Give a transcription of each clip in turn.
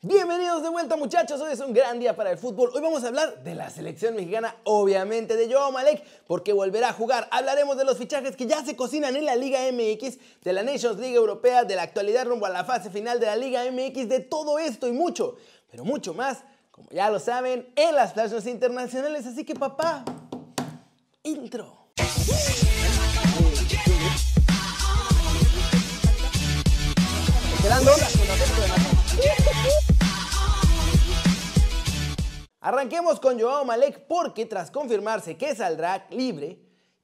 Bienvenidos de vuelta muchachos, hoy es un gran día para el fútbol. Hoy vamos a hablar de la selección mexicana, obviamente de Joao Malek, porque volverá a jugar. Hablaremos de los fichajes que ya se cocinan en la Liga MX, de la Nations League Europea, de la actualidad rumbo a la fase final de la Liga MX, de todo esto y mucho, pero mucho más, como ya lo saben, en las playas internacionales. Así que papá, intro. Arranquemos con Joao Malek porque tras confirmarse que saldrá libre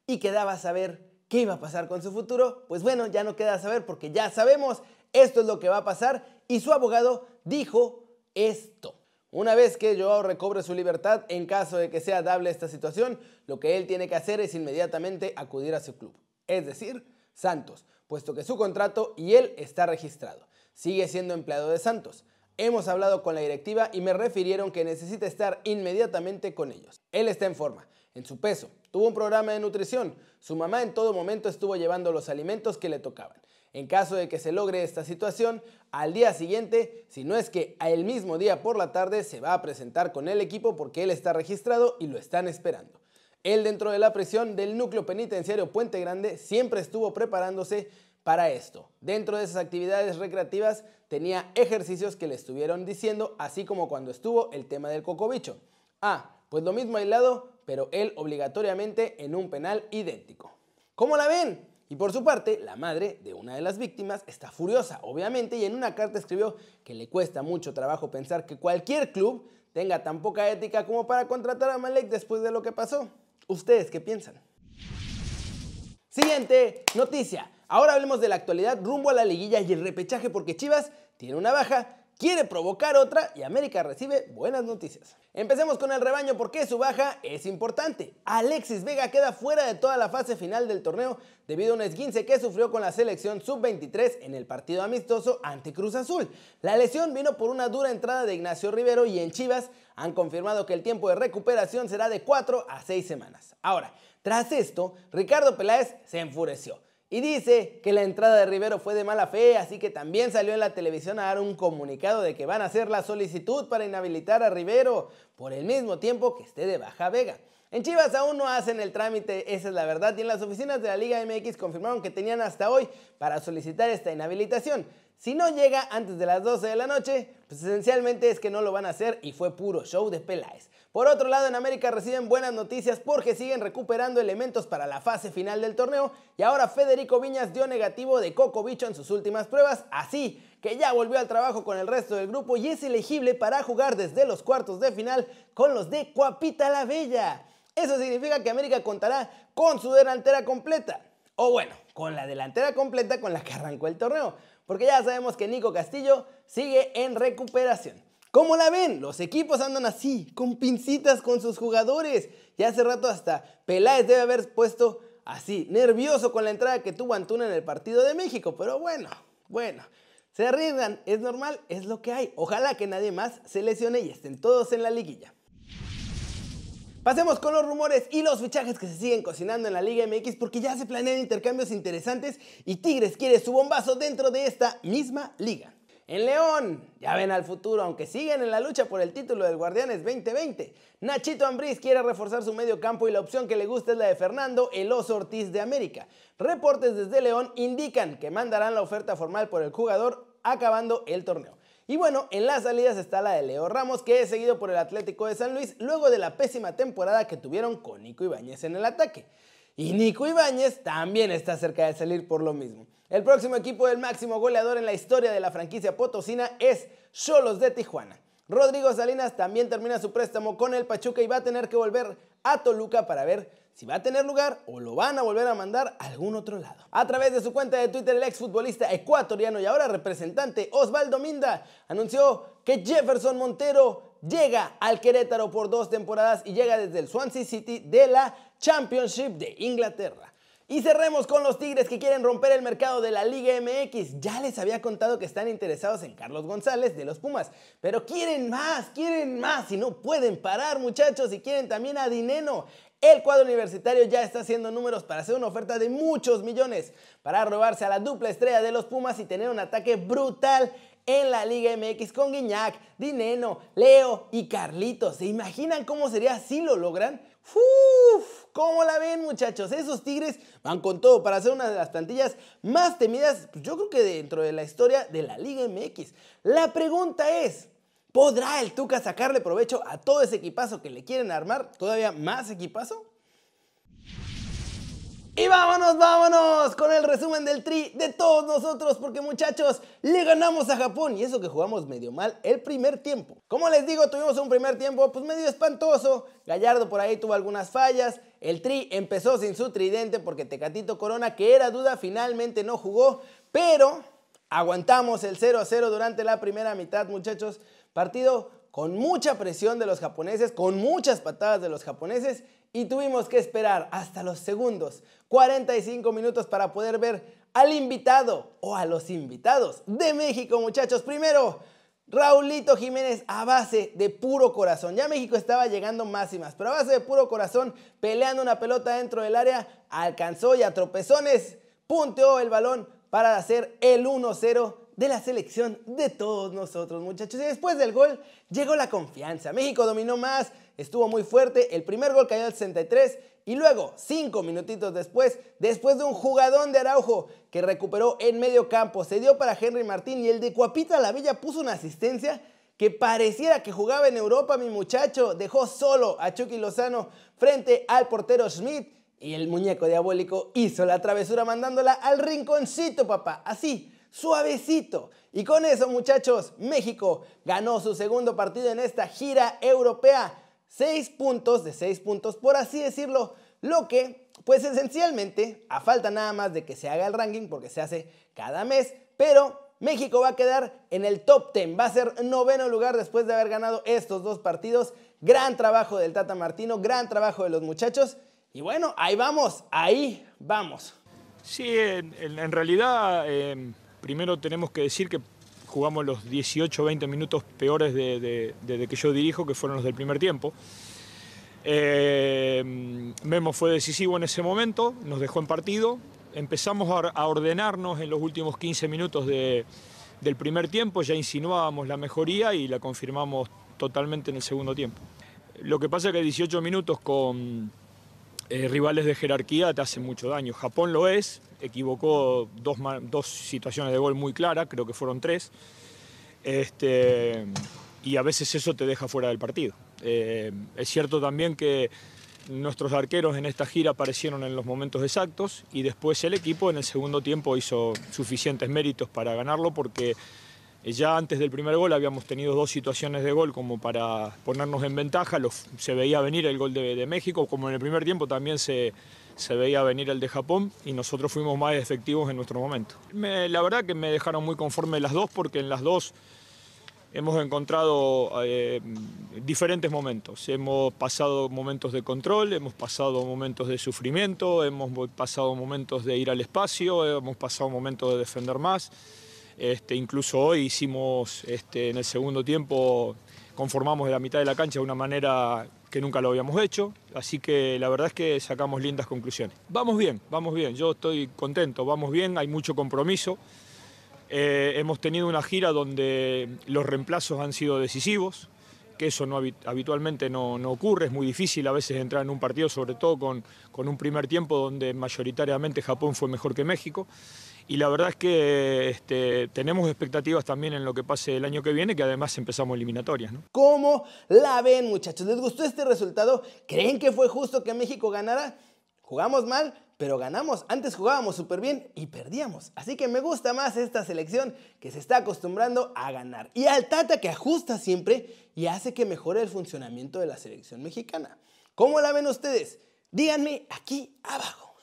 y quedaba saber qué iba a pasar con su futuro, pues bueno, ya no queda saber porque ya sabemos esto es lo que va a pasar y su abogado dijo esto. Una vez que Joao recobre su libertad, en caso de que sea dable esta situación, lo que él tiene que hacer es inmediatamente acudir a su club, es decir, Santos, puesto que su contrato y él está registrado. Sigue siendo empleado de Santos. Hemos hablado con la directiva y me refirieron que necesita estar inmediatamente con ellos. Él está en forma, en su peso, tuvo un programa de nutrición, su mamá en todo momento estuvo llevando los alimentos que le tocaban. En caso de que se logre esta situación, al día siguiente, si no es que el mismo día por la tarde, se va a presentar con el equipo porque él está registrado y lo están esperando. Él dentro de la prisión del núcleo penitenciario Puente Grande siempre estuvo preparándose para esto. Dentro de esas actividades recreativas tenía ejercicios que le estuvieron diciendo, así como cuando estuvo el tema del cocobicho. Ah, pues lo mismo aislado, pero él obligatoriamente en un penal idéntico. ¿Cómo la ven? Y por su parte, la madre de una de las víctimas está furiosa, obviamente, y en una carta escribió que le cuesta mucho trabajo pensar que cualquier club tenga tan poca ética como para contratar a Malek después de lo que pasó. ¿Ustedes qué piensan? Siguiente noticia. Ahora hablemos de la actualidad rumbo a la liguilla y el repechaje porque Chivas tiene una baja, quiere provocar otra y América recibe buenas noticias. Empecemos con el rebaño porque su baja es importante. Alexis Vega queda fuera de toda la fase final del torneo debido a un esguince que sufrió con la selección sub-23 en el partido amistoso ante Cruz Azul. La lesión vino por una dura entrada de Ignacio Rivero y en Chivas han confirmado que el tiempo de recuperación será de 4 a 6 semanas. Ahora, tras esto, Ricardo Peláez se enfureció y dice que la entrada de Rivero fue de mala fe, así que también salió en la televisión a dar un comunicado de que van a hacer la solicitud para inhabilitar a Rivero por el mismo tiempo que esté de baja Vega. En Chivas aún no hacen el trámite, esa es la verdad, y en las oficinas de la Liga MX confirmaron que tenían hasta hoy para solicitar esta inhabilitación. Si no llega antes de las 12 de la noche, pues esencialmente es que no lo van a hacer y fue puro show de Peláez. Por otro lado, en América reciben buenas noticias porque siguen recuperando elementos para la fase final del torneo y ahora Federico Viñas dio negativo de Coco Bicho en sus últimas pruebas, así que ya volvió al trabajo con el resto del grupo y es elegible para jugar desde los cuartos de final con los de Cuapita la Bella. Eso significa que América contará con su delantera completa. O bueno, con la delantera completa con la que arrancó el torneo porque ya sabemos que Nico Castillo sigue en recuperación. ¿Cómo la ven? Los equipos andan así, con pincitas con sus jugadores. Ya hace rato hasta Peláez debe haber puesto así, nervioso con la entrada que tuvo Antuna en el partido de México. Pero bueno, bueno, se arriesgan, es normal, es lo que hay. Ojalá que nadie más se lesione y estén todos en la liguilla. Pasemos con los rumores y los fichajes que se siguen cocinando en la Liga MX porque ya se planean intercambios interesantes y Tigres quiere su bombazo dentro de esta misma liga. En León, ya ven al futuro, aunque siguen en la lucha por el título del Guardianes 2020. Nachito Ambriz quiere reforzar su medio campo y la opción que le gusta es la de Fernando El Oso Ortiz de América. Reportes desde León indican que mandarán la oferta formal por el jugador acabando el torneo. Y bueno, en las salidas está la de Leo Ramos, que es seguido por el Atlético de San Luis, luego de la pésima temporada que tuvieron con Nico Ibáñez en el ataque. Y Nico Ibáñez también está cerca de salir por lo mismo. El próximo equipo del máximo goleador en la historia de la franquicia potosina es Cholos de Tijuana. Rodrigo Salinas también termina su préstamo con el Pachuca y va a tener que volver a Toluca para ver si va a tener lugar o lo van a volver a mandar a algún otro lado. A través de su cuenta de Twitter, el exfutbolista ecuatoriano y ahora representante Osvaldo Minda anunció que Jefferson Montero llega al Querétaro por dos temporadas y llega desde el Swansea City de la Championship de Inglaterra. Y cerremos con los Tigres que quieren romper el mercado de la Liga MX. Ya les había contado que están interesados en Carlos González de los Pumas, pero quieren más, quieren más y no pueden parar muchachos y quieren también a Dineno. El cuadro universitario ya está haciendo números para hacer una oferta de muchos millones para robarse a la dupla estrella de los Pumas y tener un ataque brutal en la Liga MX con Guiñac, Dineno, Leo y Carlitos. ¿Se imaginan cómo sería si lo logran? ¡Uf! ¿Cómo la ven muchachos? Esos Tigres van con todo para ser una de las plantillas más temidas, yo creo que dentro de la historia de la Liga MX. La pregunta es, ¿podrá el Tuca sacarle provecho a todo ese equipazo que le quieren armar? ¿Todavía más equipazo? Y vámonos, vámonos con el resumen del tri de todos nosotros, porque muchachos, le ganamos a Japón y eso que jugamos medio mal el primer tiempo. Como les digo, tuvimos un primer tiempo pues medio espantoso, Gallardo por ahí tuvo algunas fallas, el tri empezó sin su tridente porque Tecatito Corona, que era duda, finalmente no jugó, pero aguantamos el 0 a 0 durante la primera mitad, muchachos. Partido con mucha presión de los japoneses, con muchas patadas de los japoneses y tuvimos que esperar hasta los segundos 45 minutos para poder ver al invitado o a los invitados de México, muchachos. Primero, Raulito Jiménez a base de puro corazón. Ya México estaba llegando máximas, pero a base de puro corazón, peleando una pelota dentro del área, alcanzó y a tropezones punteó el balón para hacer el 1-0 de la selección de todos nosotros, muchachos. Y después del gol llegó la confianza. México dominó más, estuvo muy fuerte. El primer gol cayó al 63 y luego, cinco minutitos después, después de un jugadón de Araujo que recuperó en medio campo, se dio para Henry Martín y el de Cuapita La Villa puso una asistencia que pareciera que jugaba en Europa, mi muchacho. Dejó solo a Chucky Lozano frente al portero Schmidt y el muñeco diabólico hizo la travesura mandándola al rinconcito, papá. Así, suavecito. Y con eso, muchachos, México ganó su segundo partido en esta gira europea. Seis puntos de seis puntos, por así decirlo. Lo que, pues esencialmente, a falta nada más de que se haga el ranking, porque se hace cada mes, pero México va a quedar en el top 10. Va a ser noveno lugar después de haber ganado estos dos partidos. Gran trabajo del Tata Martino, gran trabajo de los muchachos. Y bueno, ahí vamos, ahí vamos. Sí, en, realidad... Em, primero tenemos que decir que jugamos los 18 20 minutos peores desde de, que yo dirijo, que fueron los del primer tiempo. Eh, Memo fue decisivo en ese momento, nos dejó en partido. Empezamos a ordenarnos en los últimos 15 minutos del primer tiempo, ya insinuábamos la mejoría y la confirmamos totalmente en el segundo tiempo. Lo que pasa es que 18 minutos con eh, rivales de jerarquía te hacen mucho daño. Japón lo es, equivocó dos, dos, situaciones de gol muy claras, creo que fueron tres, este, y a veces eso te deja fuera del partido. Eh, es cierto también que nuestros arqueros en esta gira aparecieron en los momentos exactos y después el equipo en el segundo tiempo hizo suficientes méritos para ganarlo porque ya antes del primer gol habíamos tenido dos situaciones de gol como para ponernos en ventaja, se veía venir el gol de, de México, como en el primer tiempo también se, se veía venir el de Japón y nosotros fuimos más efectivos en nuestro momento. la verdad que me dejaron muy conforme las dos porque en las dos hemos encontrado eh, diferentes momentos. Hemos pasado momentos de control, hemos pasado momentos de sufrimiento, hemos pasado momentos de ir al espacio, hemos pasado momentos de defender más. Este, incluso hoy hicimos este, en el segundo tiempo, conformamos de la mitad de la cancha de una manera que nunca lo habíamos hecho, así que la verdad es que sacamos lindas conclusiones. Vamos bien, vamos bien, yo estoy contento, vamos bien, hay mucho compromiso. Eh, hemos tenido una gira donde los reemplazos han sido decisivos, que eso no, habitualmente no, ocurre, es muy difícil a veces entrar en un partido, sobre todo con, con un primer tiempo donde mayoritariamente Japón fue mejor que México y la verdad es que este, tenemos expectativas también en lo que pase el año que viene, que además empezamos eliminatorias. ¿no? ¿Cómo la ven, muchachos? ¿Les gustó este resultado? ¿Creen que fue justo que México ganara? Jugamos mal, pero ganamos. Antes jugábamos súper bien y perdíamos. Así que me gusta más esta selección que se está acostumbrando a ganar. Y al Tata que ajusta siempre y hace que mejore el funcionamiento de la selección mexicana. ¿Cómo la ven ustedes? Díganme aquí abajo.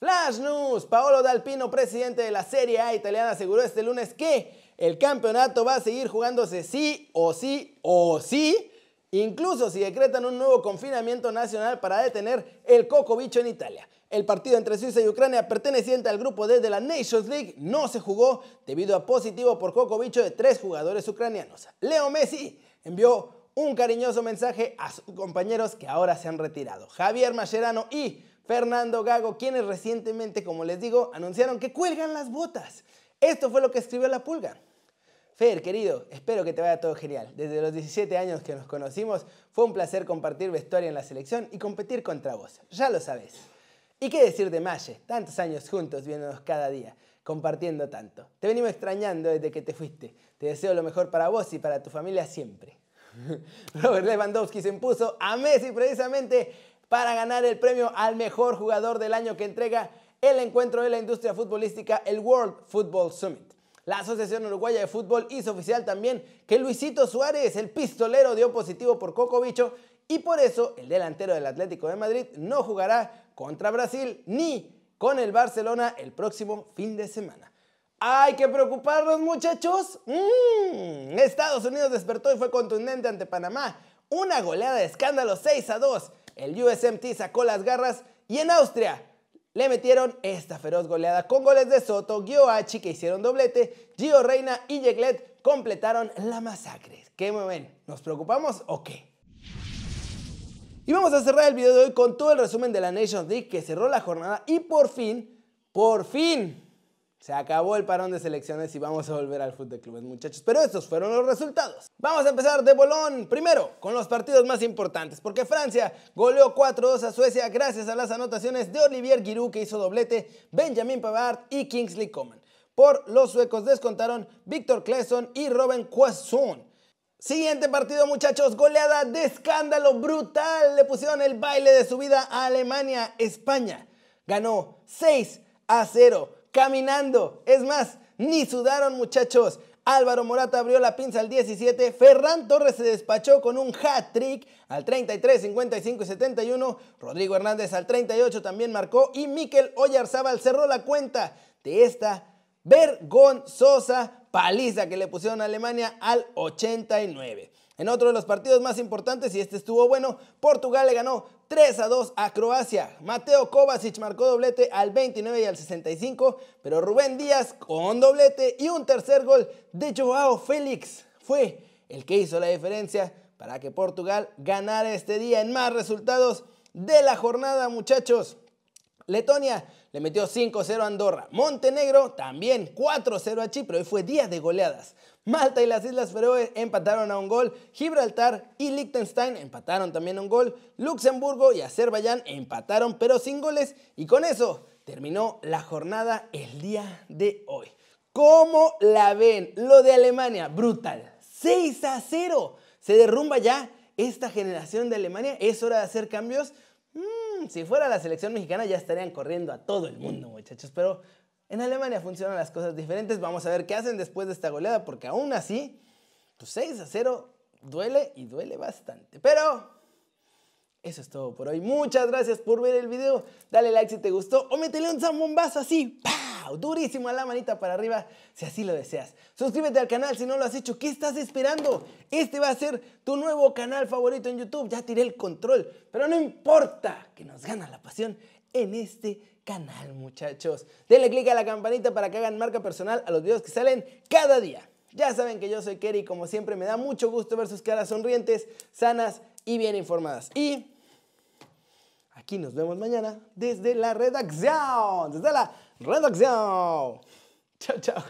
Flash News. Paolo Dalpino, presidente de la Serie A italiana, aseguró este lunes que el campeonato va a seguir jugándose sí o sí o sí, incluso si decretan un nuevo confinamiento nacional para detener el coco bicho en Italia. El partido entre Suiza y Ucrania perteneciente al grupo D de la Nations League no se jugó debido a positivo por coco bicho de tres jugadores ucranianos. Leo Messi envió un cariñoso mensaje a sus compañeros que ahora se han retirado. Javier Mascherano y Fernando Gago, quienes recientemente, como les digo, anunciaron que cuelgan las botas. Esto fue lo que escribió la pulga. Fer, querido, espero que te vaya todo genial. Desde los 17 años que nos conocimos, fue un placer compartir vestuario en la selección y competir contra vos. Ya lo sabes. ¿Y qué decir de Maye? Tantos años juntos viéndonos cada día, compartiendo tanto. Te venimos extrañando desde que te fuiste. Te deseo lo mejor para vos y para tu familia siempre. Robert Lewandowski se impuso a Messi precisamente para ganar el premio al mejor jugador del año que entrega el encuentro de la industria futbolística, el World Football Summit. La Asociación Uruguaya de Fútbol hizo oficial también que Luisito Suárez, el pistolero, dio positivo por Coco Bicho y por eso el delantero del Atlético de Madrid no jugará contra Brasil ni con el Barcelona el próximo fin de semana. ¿Hay que preocuparnos muchachos? Mm, Estados Unidos despertó y fue contundente ante Panamá. Una goleada de escándalo 6 a 2. El USMT sacó las garras y en Austria le metieron esta feroz goleada con goles de Soto, Gioachi que hicieron doblete, Gio Reina y Yeglet completaron la masacre. ¿Qué me ven? ¿Nos preocupamos o qué? Y vamos a cerrar el video de hoy con todo el resumen de la Nations League que cerró la jornada y por fin, por fin, se acabó el parón de selecciones y vamos a volver al fútbol de clubes, muchachos. Pero estos fueron los resultados. Vamos a empezar de bolón. Primero, con los partidos más importantes, porque Francia goleó 4-2 a Suecia gracias a las anotaciones de Olivier Giroud, que hizo doblete, Benjamin Pavard y Kingsley Coman. Por los suecos descontaron Víctor Claesson y Robin Quasson. Siguiente partido, muchachos. Goleada de escándalo brutal. Le pusieron el baile de su vida a Alemania. España ganó 6 a 0 caminando. Es más, ni sudaron muchachos. Álvaro Morata abrió la pinza al 17, Ferran Torres se despachó con un hat-trick al 33, 55 y 71, Rodrigo Hernández al 38 también marcó y Mikel Oyarzábal cerró la cuenta de esta vergonzosa paliza que le pusieron a Alemania al 89. En otro de los partidos más importantes, y este estuvo bueno, Portugal le ganó 3 a 2 a Croacia. Mateo Kovacic marcó doblete al 29 y al 65, pero Rubén Díaz con doblete y un tercer gol de Joao Félix fue el que hizo la diferencia para que Portugal ganara este día en más resultados de la jornada, muchachos. Letonia le metió 5-0 a Andorra. Montenegro también 4-0 a Chipre. Hoy fue día de goleadas. Malta y las Islas Feroe empataron a un gol. Gibraltar y Liechtenstein empataron también a un gol. Luxemburgo y Azerbaiyán empataron pero sin goles. Y con eso terminó la jornada el día de hoy. ¿Cómo la ven? Lo de Alemania, brutal. 6 a 0. Se derrumba ya esta generación de Alemania. Es hora de hacer cambios. Mm, si fuera la selección mexicana ya estarían corriendo a todo el mundo, muchachos. Pero en Alemania funcionan las cosas diferentes. Vamos a ver qué hacen después de esta goleada, porque aún así, pues 6 a 0 duele y duele bastante. Pero eso es todo por hoy. Muchas gracias por ver el video. Dale like si te gustó o métele un zambombazo así. Durísimo a la manita para arriba si así lo deseas. Suscríbete al canal si no lo has hecho. ¿Qué estás esperando? Este va a ser tu nuevo canal favorito en YouTube. Ya tiré el control. Pero no importa que nos gana la pasión en este canal, muchachos. Denle click a la campanita para que hagan marca personal a los videos que salen cada día. Ya saben que yo soy Kerry y como siempre me da mucho gusto ver sus caras sonrientes, sanas y bien informadas. Y aquí nos vemos mañana desde la redacción. Desde la redacción. Chao, chao.